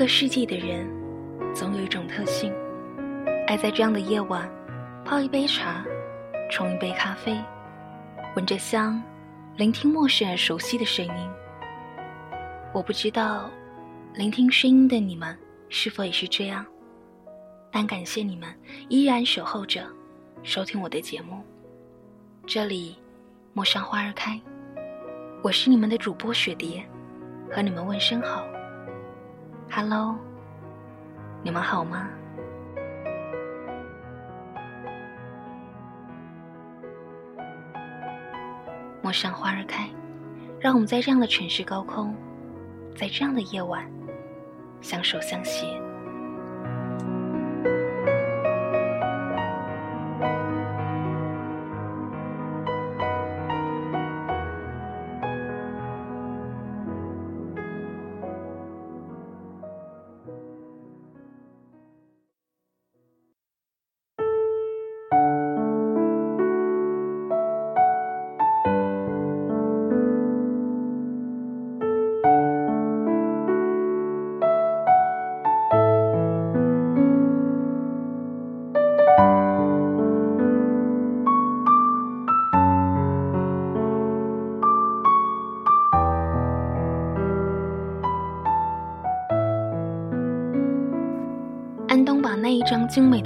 个世纪的人，总有一种特性，爱在这样的夜晚，泡一杯茶，冲一杯咖啡，闻着香，聆听陌生而熟悉的声音。我不知道，聆听声音的你们是否也是这样？但感谢你们依然守候着，收听我的节目。这里，陌上花儿开，我是你们的主播雪蝶，和你们问声好。Hello，你们好吗？陌上花儿开，让我们在这样的城市高空，在这样的夜晚，相守相携。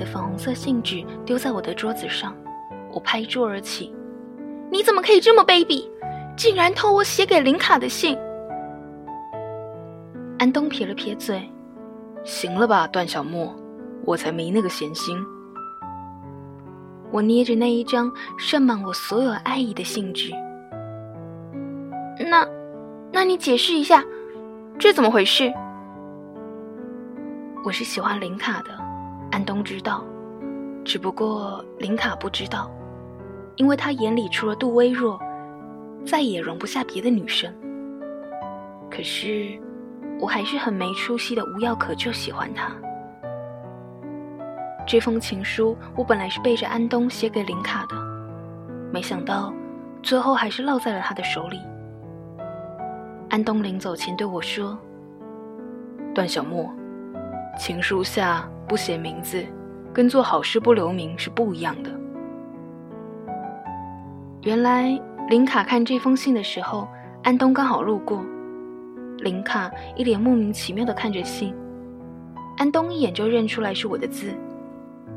粉红色信纸丢在我的桌子上，我拍桌而起：“你怎么可以这么卑鄙，竟然偷我写给林卡的信？”安东撇了撇嘴：“行了吧，段小莫，我才没那个闲心。”我捏着那一张盛满我所有爱意的信纸，那，那你解释一下，这怎么回事？我是喜欢林卡的，安东知道，只不过林卡不知道，因为他眼里除了杜微若，再也容不下别的女生。可是，我还是很没出息的无药可救喜欢他。这封情书我本来是背着安东写给林卡的，没想到最后还是落在了他的手里。安东临走前对我说：“段小莫。”情书下不写名字，跟做好事不留名是不一样的。原来林卡看这封信的时候，安东刚好路过。林卡一脸莫名其妙的看着信，安东一眼就认出来是我的字，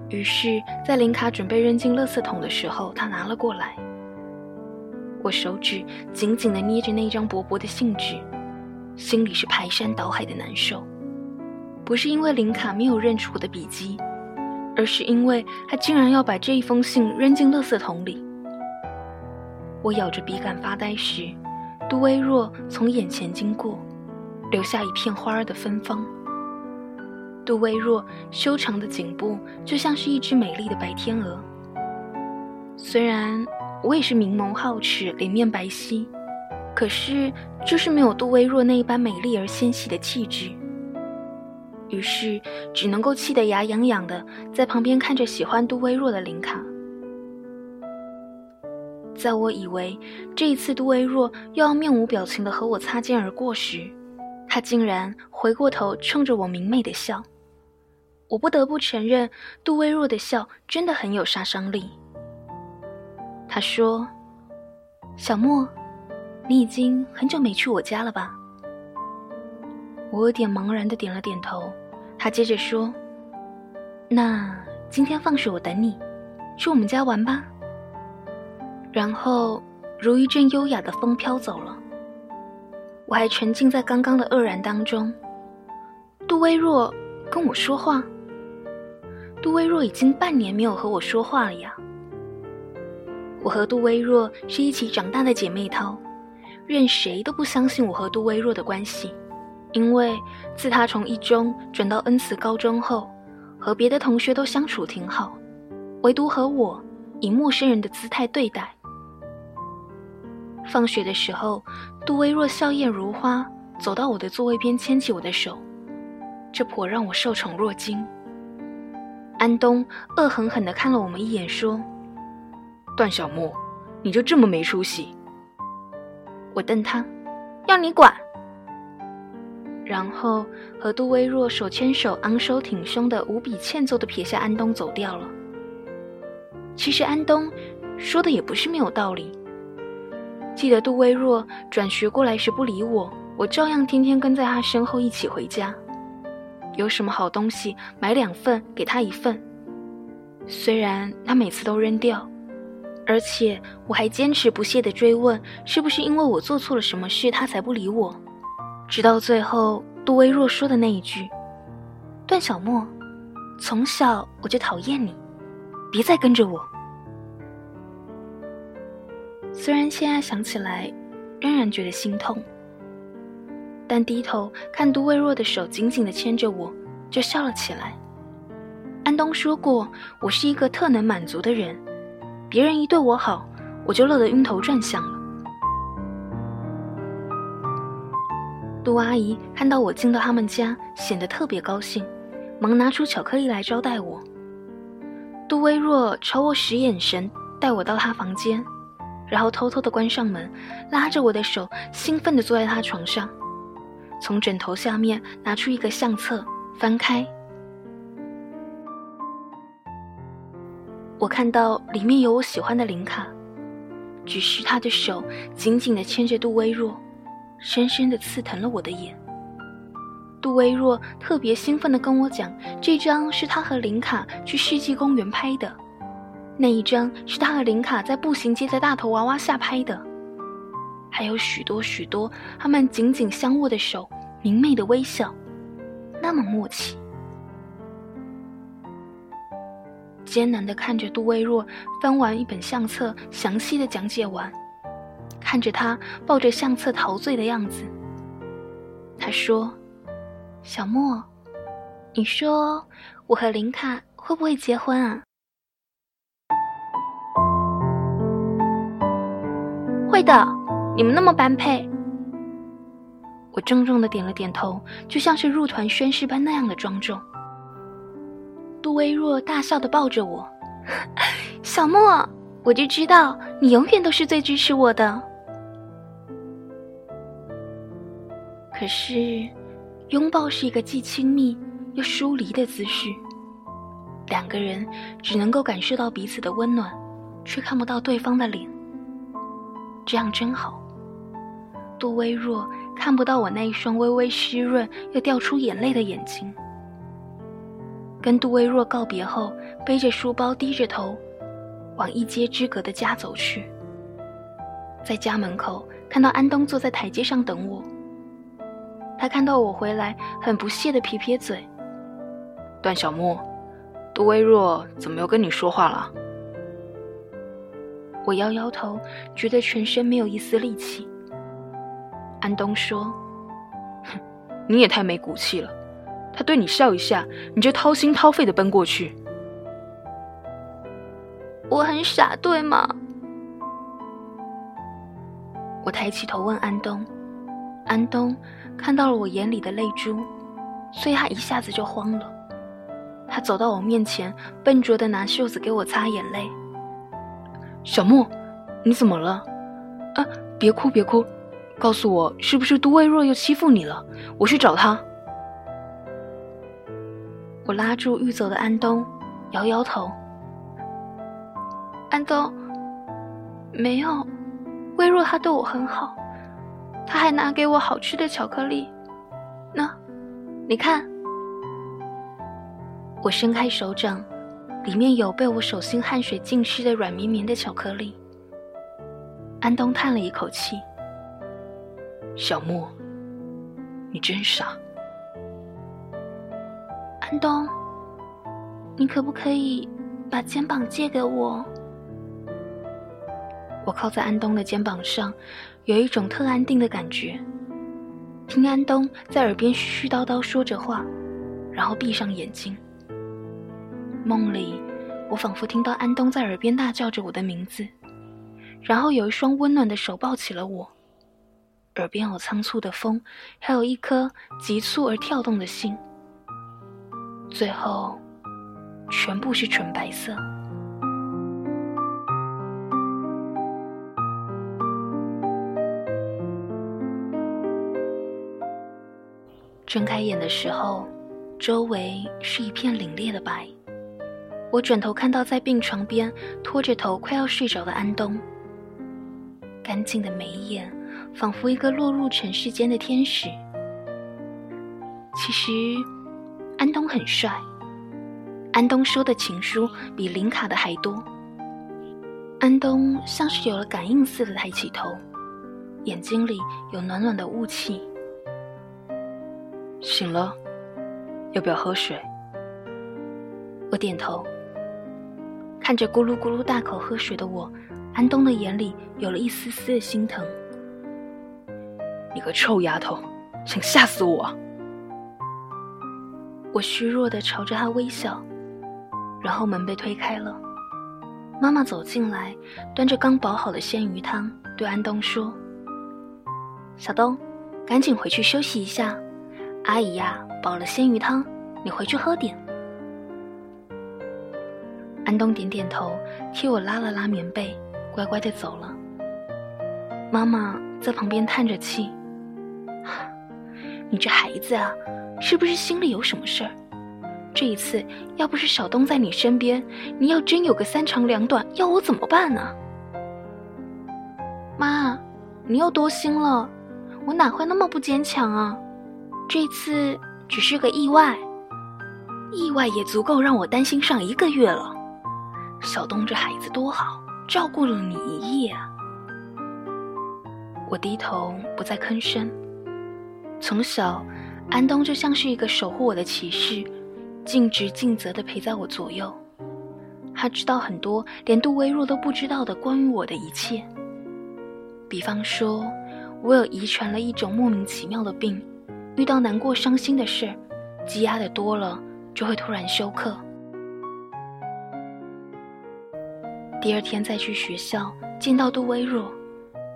于是，在林卡准备扔进垃圾桶的时候，他拿了过来。我手指紧紧的捏着那张薄薄的信纸，心里是排山倒海的难受。不是因为林卡没有认出我的笔迹，而是因为他竟然要把这一封信扔进垃圾桶里。我咬着笔杆发呆时，杜微若从眼前经过，留下一片花儿的芬芳。杜微若修长的颈部就像是一只美丽的白天鹅。虽然我也是明眸皓齿、脸面白皙，可是就是没有杜微若那一般美丽而纤细的气质。于是，只能够气得牙痒痒的，在旁边看着喜欢杜微若的林卡。在我以为这一次杜微若又要面无表情的和我擦肩而过时，他竟然回过头冲着我明媚的笑。我不得不承认，杜微若的笑真的很有杀伤力。他说：“小莫，你已经很久没去我家了吧？”我有点茫然的点了点头，他接着说：“那今天放学我等你，去我们家玩吧。”然后如一阵优雅的风飘走了。我还沉浸在刚刚的愕然当中。杜微若跟我说话。杜微若已经半年没有和我说话了呀。我和杜微若是一起长大的姐妹淘，任谁都不相信我和杜微若的关系。因为自他从一中转到恩慈高中后，和别的同学都相处挺好，唯独和我以陌生人的姿态对待。放学的时候，杜微若笑靥如花，走到我的座位边，牵起我的手，这颇让我受宠若惊。安东恶狠狠地看了我们一眼，说：“段小莫，你就这么没出息？”我瞪他：“要你管！”然后和杜威若手牵手，昂首挺胸的，无比欠揍的撇下安东走掉了。其实安东说的也不是没有道理。记得杜威若转学过来时不理我，我照样天天跟在他身后一起回家。有什么好东西，买两份给他一份。虽然他每次都扔掉，而且我还坚持不懈地追问，是不是因为我做错了什么事，他才不理我。直到最后，杜威若说的那一句：“段小莫，从小我就讨厌你，别再跟着我。”虽然现在想起来，仍然觉得心痛，但低头看杜威若的手紧紧地牵着我，就笑了起来。安东说过，我是一个特能满足的人，别人一对我好，我就乐得晕头转向了。杜阿姨看到我进到他们家，显得特别高兴，忙拿出巧克力来招待我。杜微若朝我使眼神，带我到她房间，然后偷偷的关上门，拉着我的手，兴奋的坐在她床上，从枕头下面拿出一个相册，翻开。我看到里面有我喜欢的林卡，只是他的手紧紧地牵着杜微若，深深地刺疼了我的眼。杜微若特别兴奋地跟我讲，这张是他和林卡去世纪公园拍的，那一张是他和林卡在步行街的大头娃娃下拍的，还有许多许多他们紧紧相握的手，明媚的微笑，那么默契。艰难地看着杜微若翻完一本相册，详细的讲解完，看着他抱着相册陶醉的样子。他说：“小莫，你说我和林卡会不会结婚啊？”“会的，你们那么般配。”我郑重的点了点头，就像是入团宣誓般那样的庄重。杜微若大笑的抱着我，小莫，我就知道你永远都是最支持我的。可是，拥抱是一个既亲密又疏离的姿势，两个人只能够感受到彼此的温暖，却看不到对方的脸。这样真好。杜微若看不到我那一双微微湿润又掉出眼泪的眼睛。跟杜微若告别后，背着书包，低着头，往一街之隔的家走去。在家门口看到安东坐在台阶上等我。他看到我回来，很不屑的撇撇嘴：“段小莫，杜微若怎么又跟你说话了？”我摇摇头，觉得全身没有一丝力气。安东说：“哼，你也太没骨气了。”他对你笑一下，你就掏心掏肺的奔过去。我很傻，对吗？我抬起头问安东，安东看到了我眼里的泪珠，所以他一下子就慌了。他走到我面前，笨拙的拿袖子给我擦眼泪。小莫，你怎么了？啊，别哭别哭，告诉我是不是杜微若又欺负你了？我去找他。我拉住欲走的安东，摇摇头。安东，没有，微若他对我很好，他还拿给我好吃的巧克力。那，你看。我伸开手掌，里面有被我手心汗水浸湿的软绵绵的巧克力。安东叹了一口气：“小莫，你真傻。”安东，你可不可以把肩膀借给我？我靠在安东的肩膀上，有一种特安定的感觉。听安东在耳边絮絮叨叨说着话，然后闭上眼睛。梦里，我仿佛听到安东在耳边大叫着我的名字，然后有一双温暖的手抱起了我。耳边有仓促的风，还有一颗急促而跳动的心。最后，全部是纯白色。睁开眼的时候，周围是一片凛冽的白。我转头看到在病床边拖着头快要睡着的安东，干净的眉眼，仿佛一个落入尘世间的天使。其实，安东很帅。安东收的情书比林卡的还多。安东像是有了感应似的抬起头，眼睛里有暖暖的雾气。醒了，要不要喝水？我点头。看着咕噜咕噜大口喝水的我，安东的眼里有了一丝丝的心疼。你个臭丫头，想吓死我！我虚弱的朝着他微笑，然后门被推开了，妈妈走进来，端着刚煲好的鲜鱼汤，对安东说：“小东，赶紧回去休息一下，阿姨呀，煲了鲜鱼汤，你回去喝点。”安东点点头，替我拉了拉棉被，乖乖的走了。妈妈在旁边叹着气：“你这孩子啊，是不是心里有什么事儿？这一次要不是小东在你身边，你要真有个三长两短，要我怎么办呢？”妈，你又多心了，我哪会那么不坚强啊？这次只是个意外，意外也足够让我担心上一个月了。小东这孩子多好，照顾了你一夜啊！我低头不再吭声。从小，安东就像是一个守护我的骑士，尽职尽责地陪在我左右。他知道很多连杜威若都不知道的关于我的一切。比方说，我有遗传了一种莫名其妙的病，遇到难过伤心的事，积压的多了就会突然休克。第二天再去学校见到杜微若，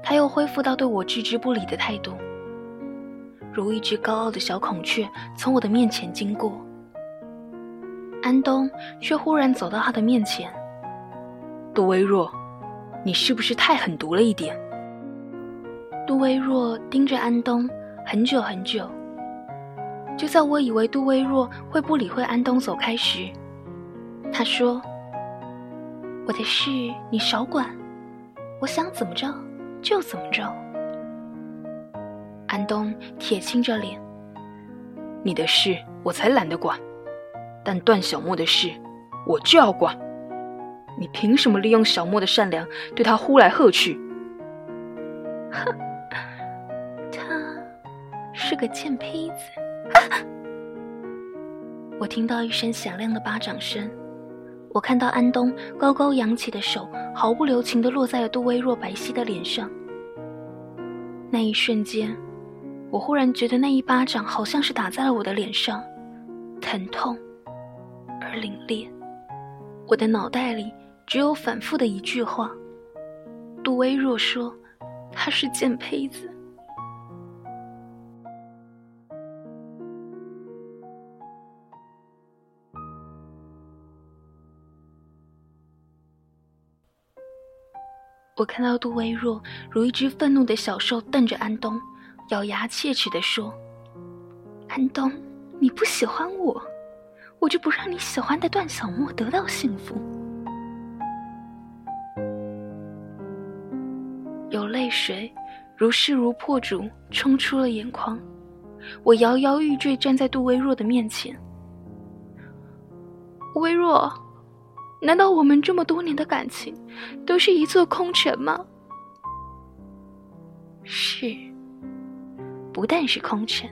他又恢复到对我置之不理的态度，如一只高傲的小孔雀从我的面前经过。安东却忽然走到他的面前：“杜微若，你是不是太狠毒了一点？”杜微若盯着安东很久很久，就在我以为杜微若会不理会安东走开时，他说。我的事你少管，我想怎么着就怎么着。安东铁青着脸，你的事我才懒得管，但段小莫的事我就要管。你凭什么利用小莫的善良对他呼来喝去？哼，他是个贱胚子。我听到一声响亮的巴掌声。我看到安东高高扬起的手，毫不留情地落在了杜微若白皙的脸上。那一瞬间，我忽然觉得那一巴掌好像是打在了我的脸上，疼痛而凛冽。我的脑袋里只有反复的一句话：杜微若说，他是贱胚子。我看到杜微若如一只愤怒的小兽，瞪着安东，咬牙切齿地说：“安东，你不喜欢我，我就不让你喜欢的段小莫得到幸福。”有泪水如势如破竹冲出了眼眶，我摇摇欲坠，站在杜微若的面前。微若。难道我们这么多年的感情，都是一座空城吗？是，不但是空城，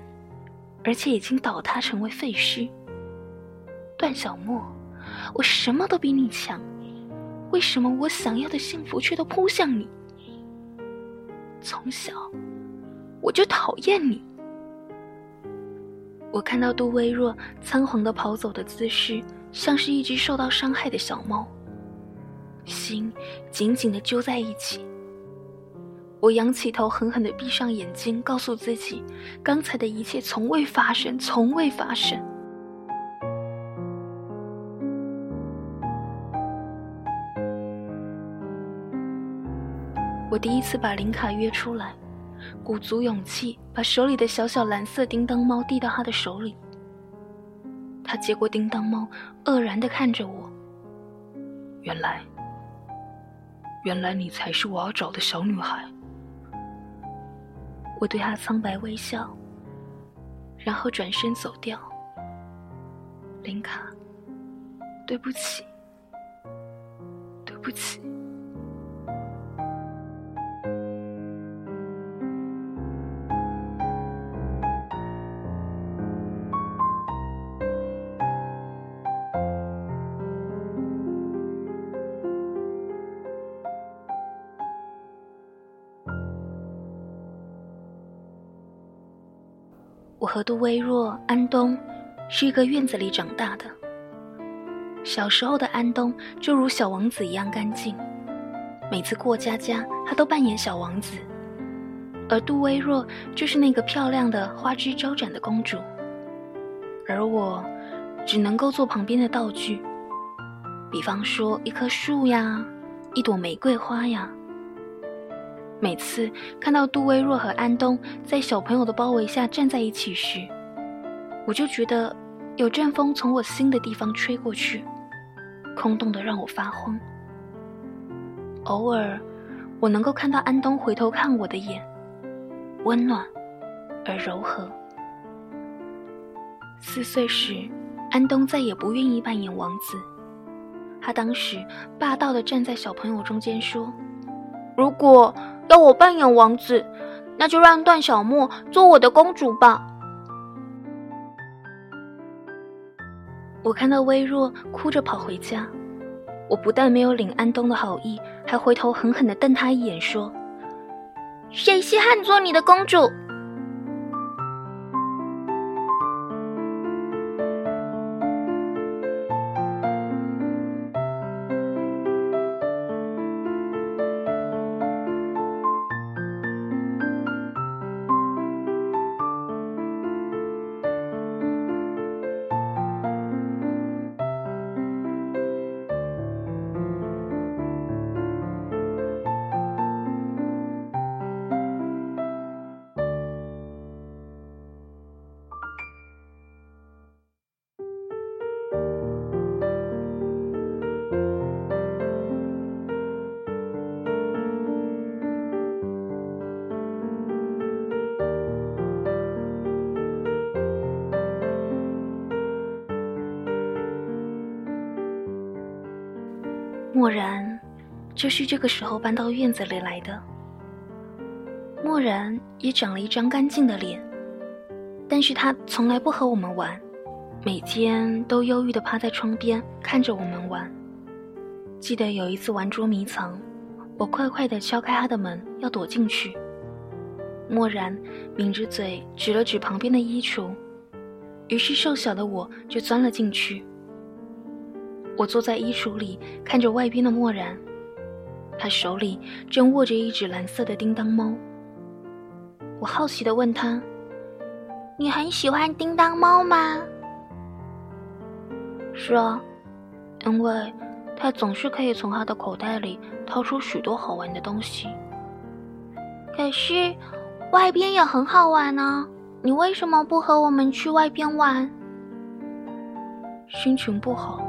而且已经倒塌成为废墟。段小莫，我什么都比你强，为什么我想要的幸福却都扑向你？从小，我就讨厌你。我看到杜微若仓皇的跑走的姿势。像是一只受到伤害的小猫，心紧紧的揪在一起。我仰起头，狠狠的闭上眼睛，告诉自己，刚才的一切从未发生，从未发生。我第一次把林卡约出来，鼓足勇气，把手里的小小蓝色叮当猫递到他的手里。他接过叮当猫，愕然地看着我。原来，原来你才是我要找的小女孩。我对他苍白微笑，然后转身走掉。林卡，对不起，对不起。和杜微若、安东是一个院子里长大的。小时候的安东就如小王子一样干净，每次过家家，他都扮演小王子；而杜微若就是那个漂亮的花枝招展的公主，而我只能够做旁边的道具，比方说一棵树呀，一朵玫瑰花呀。每次看到杜威若和安东在小朋友的包围下站在一起时，我就觉得有阵风从我心的地方吹过去，空洞的让我发慌。偶尔，我能够看到安东回头看我的眼，温暖而柔和。四岁时，安东再也不愿意扮演王子，他当时霸道的站在小朋友中间说：“如果。”要我扮演王子，那就让段小莫做我的公主吧。我看到微弱哭着跑回家，我不但没有领安东的好意，还回头狠狠的瞪他一眼，说：“谁稀罕做你的公主？”默然，就是这个时候搬到院子里来的。默然也长了一张干净的脸，但是他从来不和我们玩，每天都忧郁地趴在窗边看着我们玩。记得有一次玩捉迷藏，我快快地敲开他的门要躲进去，默然抿着嘴指了指旁边的衣橱，于是瘦小的我就钻了进去。我坐在衣橱里，看着外边的漠然，他手里正握着一只蓝色的叮当猫。我好奇地问他：“你很喜欢叮当猫吗？”“是啊，因为它总是可以从它的口袋里掏出许多好玩的东西。”“可是外边也很好玩呢，你为什么不和我们去外边玩？”“心情不好。”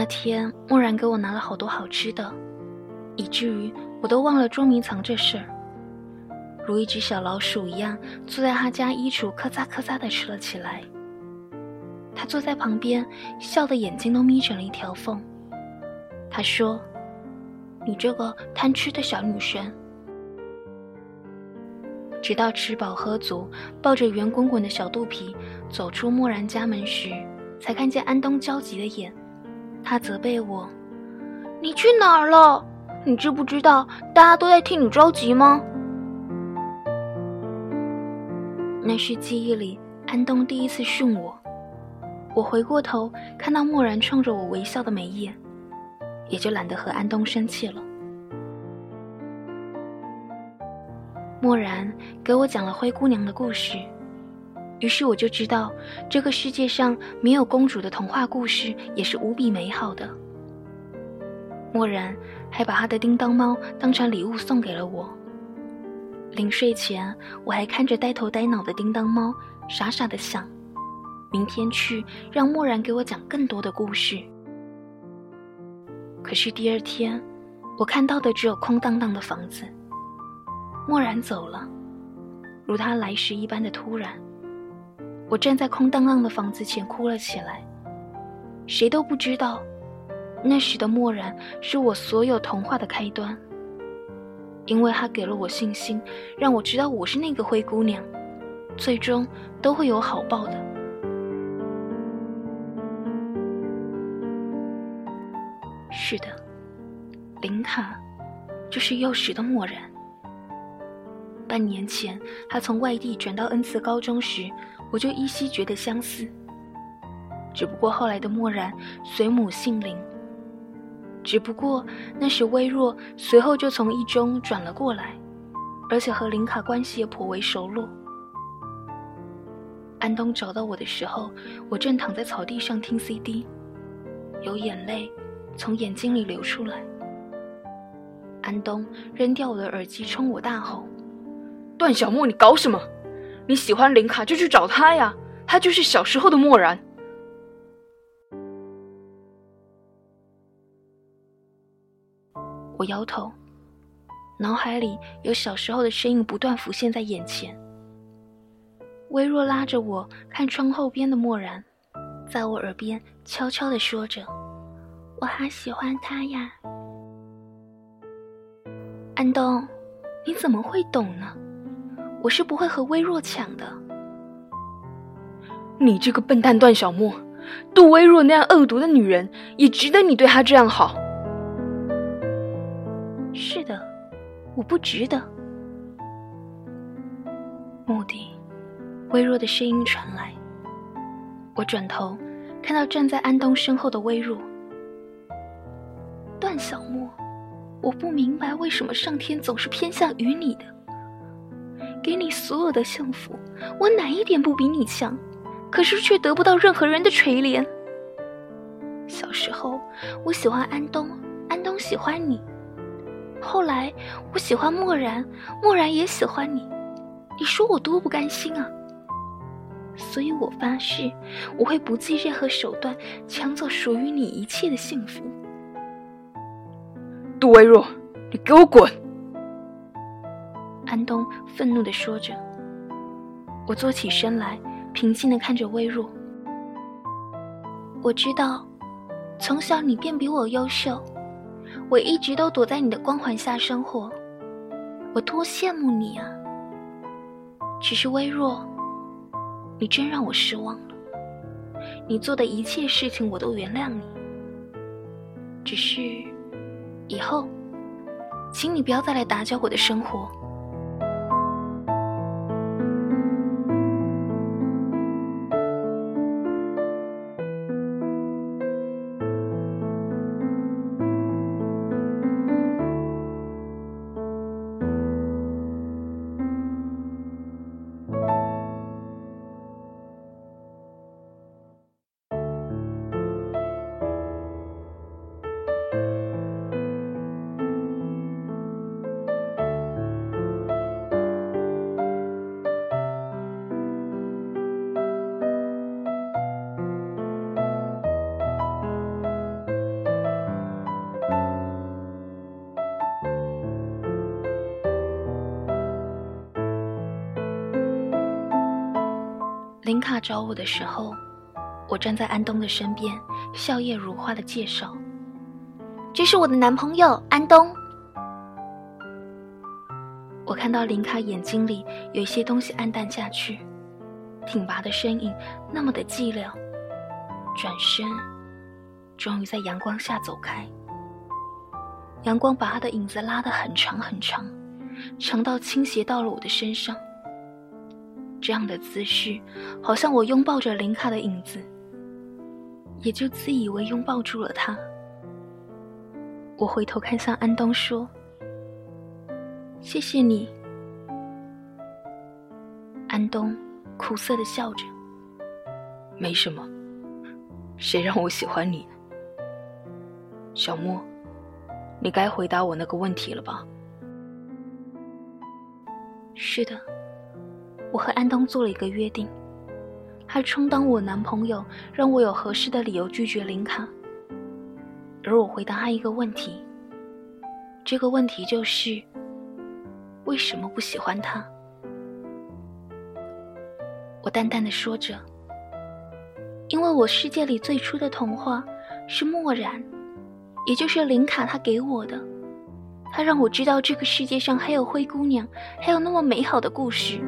那天，默然给我拿了好多好吃的，以至于我都忘了捉迷藏这事儿，如一只小老鼠一样坐在他家衣橱，咔嚓咔嚓的吃了起来。他坐在旁边，笑的眼睛都眯成了一条缝。他说：“你这个贪吃的小女生。”直到吃饱喝足，抱着圆滚滚的小肚皮走出默然家门时，才看见安东焦急的眼。他责备我：“你去哪儿了？你知不知道大家都在替你着急吗？”那是记忆里安东第一次训我。我回过头看到默然冲着我微笑的眉眼，也就懒得和安东生气了。默然给我讲了灰姑娘的故事。于是我就知道，这个世界上没有公主的童话故事也是无比美好的。漠然还把他的叮当猫当成礼物送给了我。临睡前，我还看着呆头呆脑的叮当猫，傻傻的想：明天去让漠然给我讲更多的故事。可是第二天，我看到的只有空荡荡的房子。漠然走了，如他来时一般的突然。我站在空荡荡的房子前哭了起来。谁都不知道，那时的漠然是我所有童话的开端。因为他给了我信心，让我知道我是那个灰姑娘，最终都会有好报的。是的，林卡就是幼时的漠然。半年前他从外地转到恩慈高中时，我就依稀觉得相似。只不过后来的漠然随母姓林。只不过那时微弱，随后就从一中转了过来，而且和林卡关系也颇为熟络。安东找到我的时候，我正躺在草地上听 CD，有眼泪从眼睛里流出来。安东扔掉我的耳机，冲我大吼：“段小莫，你搞什么？你喜欢林卡就去找他呀，他就是小时候的漠然。”我摇头，脑海里有小时候的身影不断浮现在眼前。微弱拉着我看窗后边的漠然，在我耳边悄悄地说着：“我好喜欢他呀。”安东，你怎么会懂呢？我是不会和微弱抢的。你这个笨蛋段小莫，杜微弱那样恶毒的女人，也值得你对她这样好。是的，我不值得。目的，微弱的声音传来。我转头，看到站在安东身后的微弱。段小莫，我不明白为什么上天总是偏向于你的。给你所有的幸福，我哪一点不比你强？可是却得不到任何人的垂怜。小时候，我喜欢安东，安东喜欢你。后来我喜欢漠然，漠然也喜欢你，你说我多不甘心啊！所以我发誓，我会不计任何手段抢走属于你一切的幸福。杜微若，你给我滚！安东愤怒地说着。我坐起身来，平静地看着微弱。我知道，从小你便比我优秀。我一直都躲在你的光环下生活，我多羡慕你啊！只是微弱，你真让我失望了。你做的一切事情我都原谅你，只是以后，请你不要再来打搅我的生活。林卡找我的时候，我站在安东的身边，笑靥如花的介绍：“这是我的男朋友安东。”我看到林卡眼睛里有一些东西暗淡下去，挺拔的身影那么的寂寥，转身，终于在阳光下走开。阳光把他的影子拉得很长很长，长到倾斜到了我的身上。这样的姿势，好像我拥抱着林卡的影子，也就自以为拥抱住了他。我回头看向安东，说：“谢谢你。”安东苦涩的笑着：“没什么，谁让我喜欢你呢？小莫，你该回答我那个问题了吧？是的，我和安东做了一个约定，他充当我男朋友，让我有合适的理由拒绝林卡，而我回答他一个问题。这个问题就是：为什么不喜欢他？我淡淡的说着，因为我世界里最初的童话是漠然，也就是林卡他给我的。他让我知道这个世界上还有灰姑娘，还有那么美好的故事。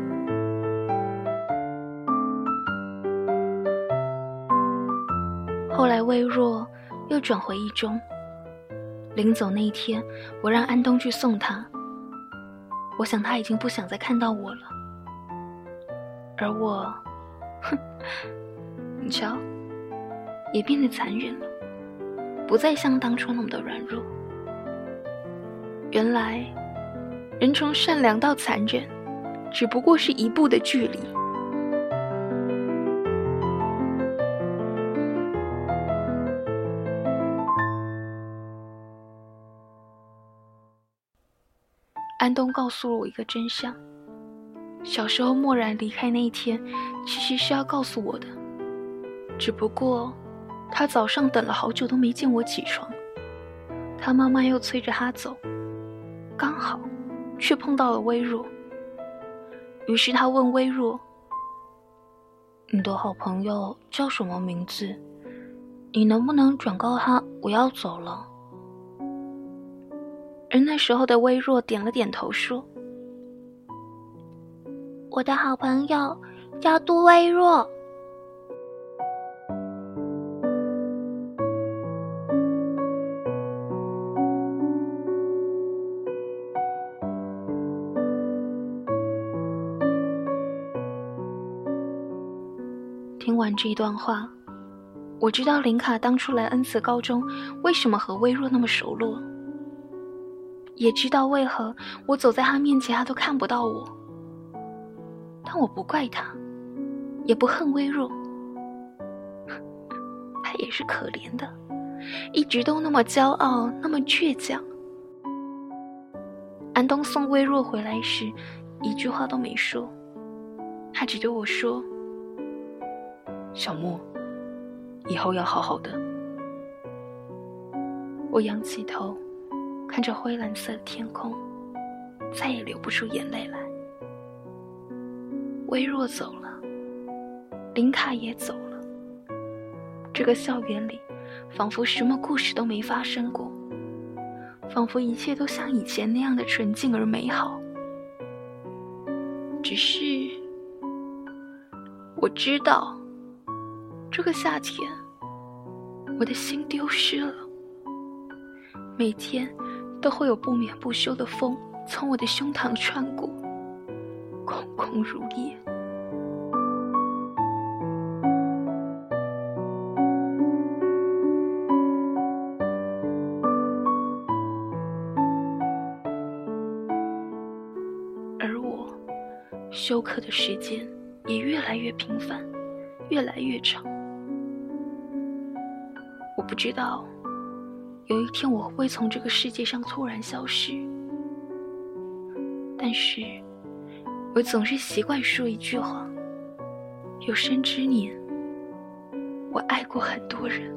后来微弱又转回一中。临走那一天，我让安东去送他。我想他已经不想再看到我了，而我，哼，你瞧，也变得残忍了，不再像当初那么的软弱。原来，人从善良到残忍，只不过是一步的距离。安东告诉了我一个真相：小时候默然离开那一天，其实是要告诉我的，只不过他早上等了好久都没见我起床，他妈妈又催着他走。刚好，却碰到了微弱。于是他问微弱：“你的好朋友叫什么名字？你能不能转告他我要走了？”而那时候的微弱点了点头，说：“我的好朋友叫杜微弱。”听完这一段话，我知道林卡当初来恩慈高中为什么和微弱那么熟络，也知道为何我走在他面前他都看不到我。但我不怪他，也不恨微弱，他也是可怜的，一直都那么骄傲，那么倔强。安东送微弱回来时，一句话都没说，他只对我说。小莫，以后要好好的。我仰起头，看着灰蓝色的天空，再也流不出眼泪来。微弱走了，林卡也走了。这个校园里，仿佛什么故事都没发生过，仿佛一切都像以前那样的纯净而美好。只是，我知道。这个夏天，我的心丢失了。每天都会有不眠不休的风从我的胸膛穿过，空空如也。而我休克的时间也越来越频繁，越来越长。我不知道，有一天我会从这个世界上突然消失。但是，我总是习惯说一句话：有生之年，我爱过很多人。